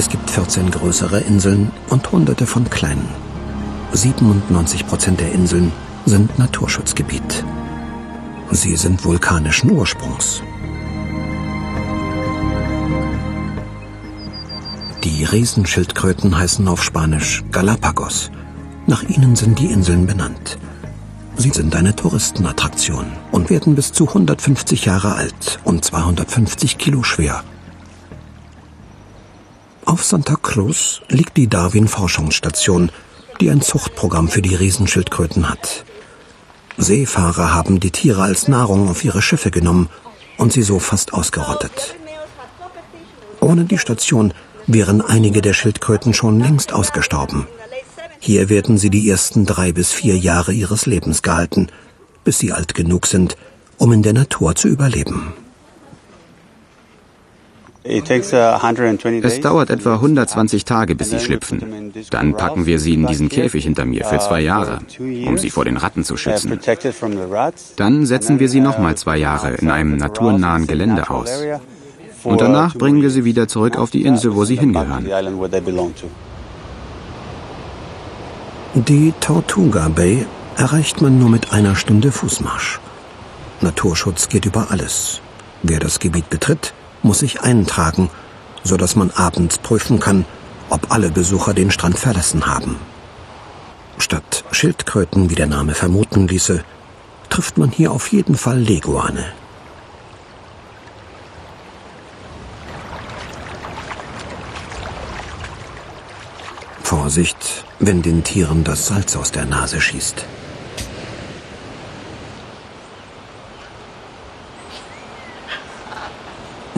Es gibt 14 größere Inseln und hunderte von kleinen. 97 Prozent der Inseln sind Naturschutzgebiet. Sie sind vulkanischen Ursprungs. Die Riesenschildkröten heißen auf Spanisch Galapagos. Nach ihnen sind die Inseln benannt. Sie sind eine Touristenattraktion und werden bis zu 150 Jahre alt und 250 Kilo schwer. Auf Santa Cruz liegt die Darwin-Forschungsstation, die ein Zuchtprogramm für die Riesenschildkröten hat. Seefahrer haben die Tiere als Nahrung auf ihre Schiffe genommen und sie so fast ausgerottet. Ohne die Station wären einige der Schildkröten schon längst ausgestorben. Hier werden sie die ersten drei bis vier Jahre ihres Lebens gehalten, bis sie alt genug sind, um in der Natur zu überleben. Es dauert etwa 120 Tage, bis sie schlüpfen. Dann packen wir sie in diesen Käfig hinter mir für zwei Jahre, um sie vor den Ratten zu schützen. Dann setzen wir sie nochmal zwei Jahre in einem naturnahen Gelände aus. Und danach bringen wir sie wieder zurück auf die Insel, wo sie hingehören. Die Tortuga Bay erreicht man nur mit einer Stunde Fußmarsch. Naturschutz geht über alles. Wer das Gebiet betritt, muss sich eintragen, so dass man abends prüfen kann, ob alle Besucher den Strand verlassen haben. Statt Schildkröten, wie der Name vermuten ließe, trifft man hier auf jeden Fall Leguane. Vorsicht, wenn den Tieren das Salz aus der Nase schießt.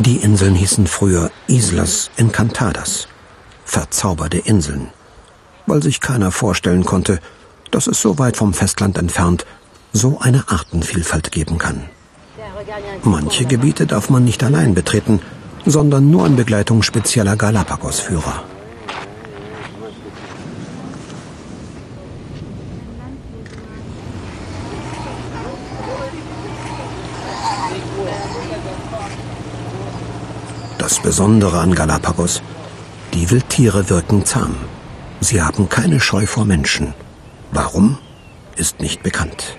Die Inseln hießen früher Islas Encantadas, verzauberte Inseln, weil sich keiner vorstellen konnte, dass es so weit vom Festland entfernt so eine Artenvielfalt geben kann. Manche Gebiete darf man nicht allein betreten, sondern nur in Begleitung spezieller Galapagos-Führer. Das Besondere an Galapagos, die Wildtiere wirken zahm. Sie haben keine Scheu vor Menschen. Warum, ist nicht bekannt.